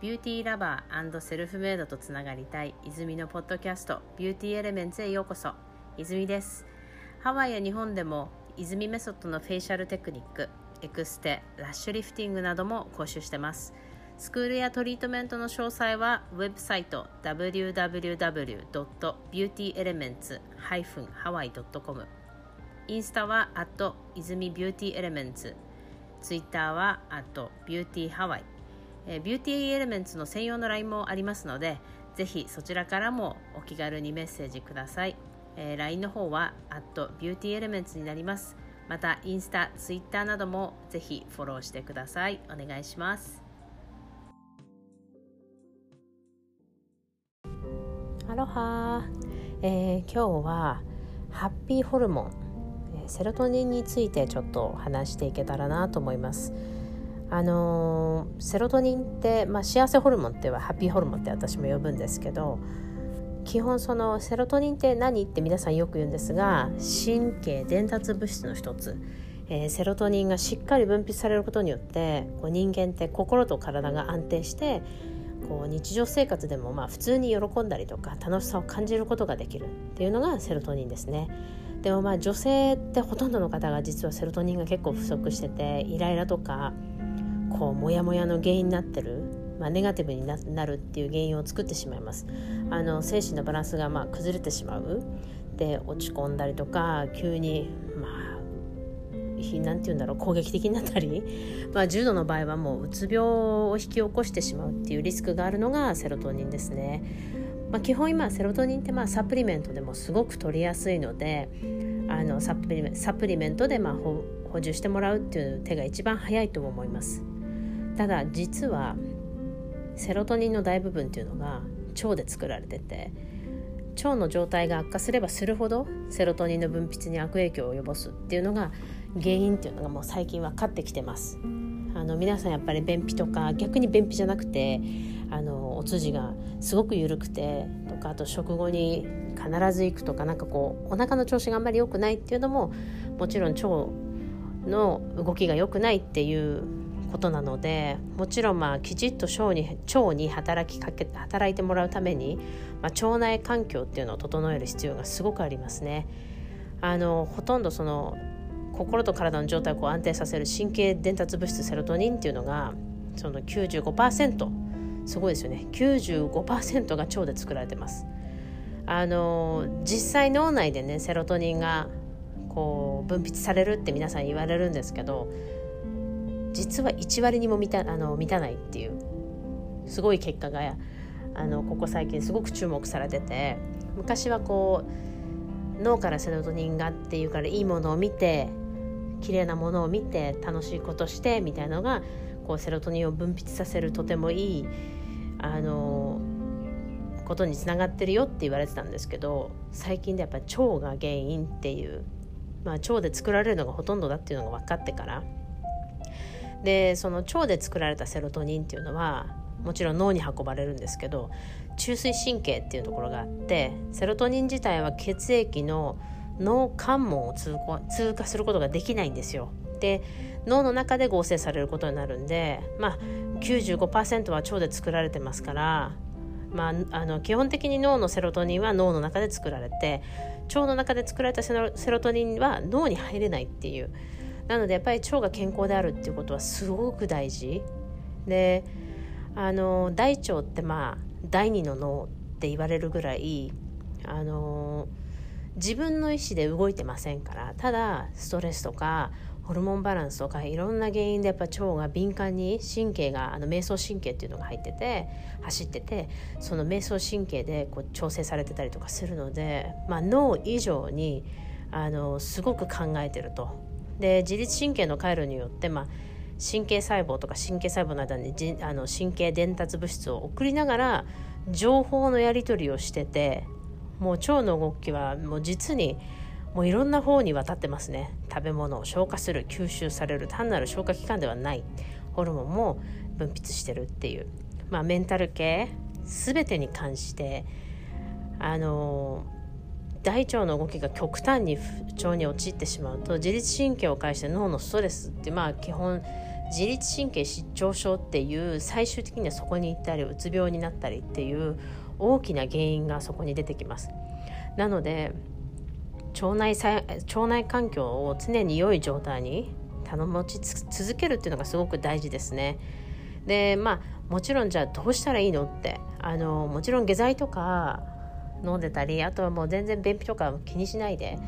ビューティーラバーセルフメイドとつながりたい泉のポッドキャストビューティーエレメンツへようこそ泉ですハワイや日本でも泉メソッドのフェイシャルテクニックエクステラッシュリフティングなども講習してますスクールやトリートメントの詳細はウェブサイト www.beautyelements-hawaii.com インスタは、アット、泉ビューティーエレメンツ。ツイッターは、アット、ビューティーハワイ。えビューティーエレメンツの専用の LINE もありますので、ぜひそちらからもお気軽にメッセージください。えー、LINE の方は、ビューティーエレメンツになります。また、インスタ、ツイッターなどもぜひフォローしてください。お願いします。アロハえー、今日はハッピーホルモンセロトニンについてちょっと話していけたらなと思います。あのー、セロトニンって、まあ、幸せホルモンってはハッピーホルモンって私も呼ぶんですけど基本そのセロトニンって何って皆さんよく言うんですが神経伝達物質の一つ、えー、セロトニンがしっかり分泌されることによってこう人間って心と体が安定してこう日常生活でもまあ普通に喜んだりとか楽しさを感じることができるっていうのがセロトニンですね。でもまあ女性ってほとんどの方が実はセロトニンが結構不足しててイライラとかこうモヤモヤの原因になってる、まあ、ネガティブになるっていう原因を作ってしまいます。あの精神のバランスがまあ崩れてしまう。で落ち込んだりとか急にまあなんて言うんだろう攻撃的になったり、まあ、重度の場合はもううつ病を引き起こしてしまうっていうリスクがあるのがセロトニンですね。まあ、基本今セロトニンってまあサプリメントでもすごく取りやすいのであのサプリサプリメントでまあ補充してもらうっていう手が一番早いと思います。ただ実はセロトニンの大部分っていうのが腸で作られてて腸の状態が悪化すればするほどセロトニンの分泌に悪影響を及ぼすっていうのが原因っていうのがもう最近分かってきてます。あの皆さんやっぱり便秘とか逆に便秘じゃなくてあのお通じがすごく緩くてとかあと食後に必ず行くとかなんかこうお腹の調子があんまり良くないっていうのももちろん腸の動きが良くないっていうことなのでもちろんまあきちっと腸に腸に働きかけ働いてもらうために、まあ、腸内環境っていうのを整える必要がすごくありますね。あのほとんどその心と体の状態をこう安定させる神経伝達物質セロトニンっていうのがその95%すごいですよね95%が腸で作られてますあの実際脳内でねセロトニンがこう分泌されるって皆さん言われるんですけど実は1割にも満たあの満たないっていう。すごい結果があのここ最近すごく注目されてて。昔はこう脳からセロトニンがっていうからいいものを見て綺麗なものを見て楽しいことしてみたいなのがこうセロトニンを分泌させるとてもいいあのことにつながってるよって言われてたんですけど最近でやっぱり腸が原因っていう、まあ、腸で作られるのがほとんどだっていうのが分かってから。でその腸で作られたセロトニンっていうのはもちろん脳に運ばれるんですけど中枢神経っていうところがあってセロトニン自体は血液の脳関門を通過することができないんですよ。で脳の中で合成されることになるんで、まあ、95%は腸で作られてますから、まあ、あの基本的に脳のセロトニンは脳の中で作られて腸の中で作られたセロトニンは脳に入れないっていうなのでやっぱり腸が健康であるっていうことはすごく大事であの大腸ってまあ第二の脳って言われるぐらいあの自分の意思で動いてませんからただストレスとかホルモンバランスとかいろんな原因でやっぱ腸が敏感に神経があの迷走神経っていうのが入ってて走っててその迷走神経でこう調整されてたりとかするので、まあ、脳以上にあのすごく考えてると。で自律神経の回路によって、まあ、神経細胞とか神経細胞の間にじあの神経伝達物質を送りながら情報のやり取りをしててもう腸の動きはもう実にもういろんな方にわたってますね。食べ物を消化する吸収される単なる消化器官ではない。ホルモンも分泌してるっていう、まあ、メンタル系全てに関してあの大腸の動きが極端に不調に陥ってしまうと自律神経を介して脳のストレスってまあ基本自律神経失調症っていう最終的にはそこに行ったりうつ病になったりっていう大きな原因がそこに出てきます。なので腸内腸内環境を常に良い状態に頼持ち続けるっていうのがすごく大事ですね。でまあもちろんじゃあどうしたらいいのってあのもちろん下剤とか飲んでたりあとはもう全然便秘とか気にしないで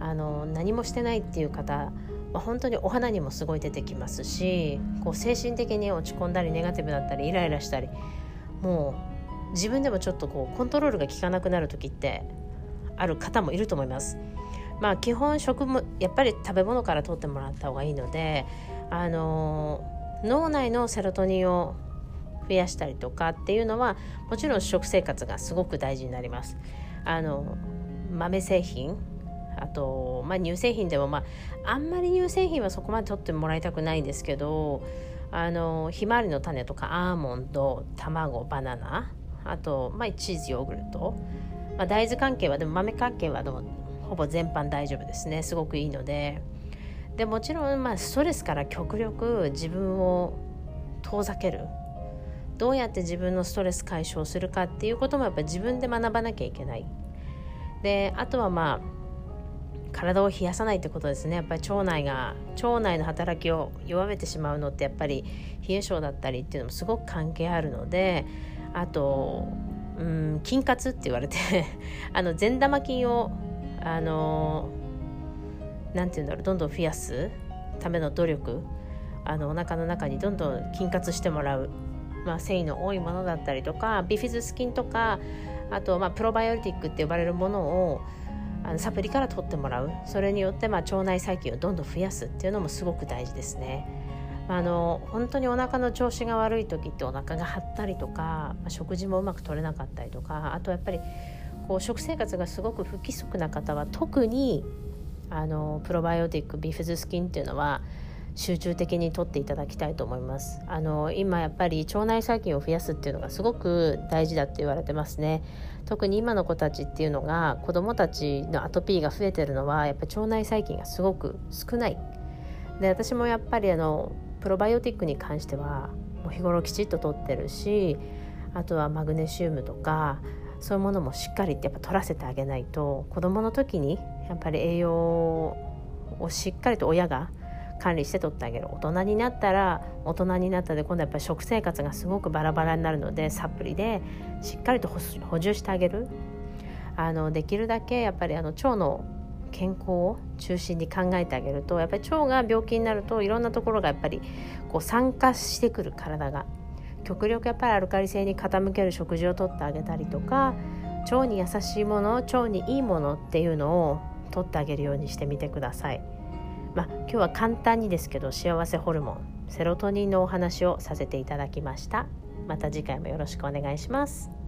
あの何もしてないっていう方ま、本当にお花にもすごい出てきますしこう精神的に落ち込んだりネガティブだったりイライラしたりもう自分でもちょっとこうコントロールが効かなくなる時ってある方もいると思います。まあ、基本食もやっぱり食べ物から取ってもらった方がいいので、あの脳内のセロトニンを増やしたりとかっていうのはもちろん食生活がすごく大事になります。あの豆製品あと、まあ、乳製品でも、まあ、あんまり乳製品はそこまで取ってもらいたくないんですけどあのひまわりの種とかアーモンド卵バナナあと、まあ、チーズヨーグルト、まあ、大豆関係はでも豆関係はでもほぼ全般大丈夫ですね。すごくいいので。でもちろん、まあ、ストレスから極力自分を遠ざける。どうやって自分のストレス解消するかっていうこともやっぱ自分で学ばなきゃいけない。であとはまあ体を冷やさないってことですね。やっぱり腸内が腸内の働きを弱めてしまうのってやっぱり冷え性だったりっていうのもすごく関係あるのであとうん筋活って言われて あの善玉菌をあのなんて言うんだろうどんどん増やすための努力あのお腹の中にどんどん筋活してもらう、まあ、繊維の多いものだったりとかビフィズス菌とかあと、まあ、プロバイオティックって呼ばれるものをあのサプリから取ってもらうそれによって、まあ、腸内細菌をどんどん増やすっていうのもすごく大事ですね。あの本当にお腹の調子が悪い時ってお腹が張ったりとか、まあ、食事もうまく取れなかったりとかあとやっぱりこう食生活がすごく不規則な方は特にあのプロバイオティックビフィズス菌っていうのは集中的にとっていただきたいと思います。あの今やっぱり腸内細菌を増やすっていうのがすごく大事だって言われてますね。特に今の子たちっていうのが子どもたちのアトピーが増えてるのはやっぱ腸内細菌がすごく少ない。で私もやっぱりあのプロバイオティックに関してはもう日頃きちっととってるしあとはマグネシウムとかそういうものもしっかりってやっぱ取らせてあげないと子どもの時にやっぱり栄養をしっかりと親が管理して取ってあげる大人になったら大人になったで今度はやっぱり食生活がすごくバラバラになるのでサプリでしっかりと補充してあげるあのできるだけやっぱりあの腸の健康を中心に考えてあげるとやっぱり腸が病気になるといろんなところがやっぱりこう酸化してくる体が極力やっぱりアルカリ性に傾ける食事をとってあげたりとか腸に優しいもの腸にいいものっていうのをとってあげるようにしてみてください。まあ、今日は簡単にですけど幸せホルモンセロトニンのお話をさせていただきました。また次回もよろしくお願いします。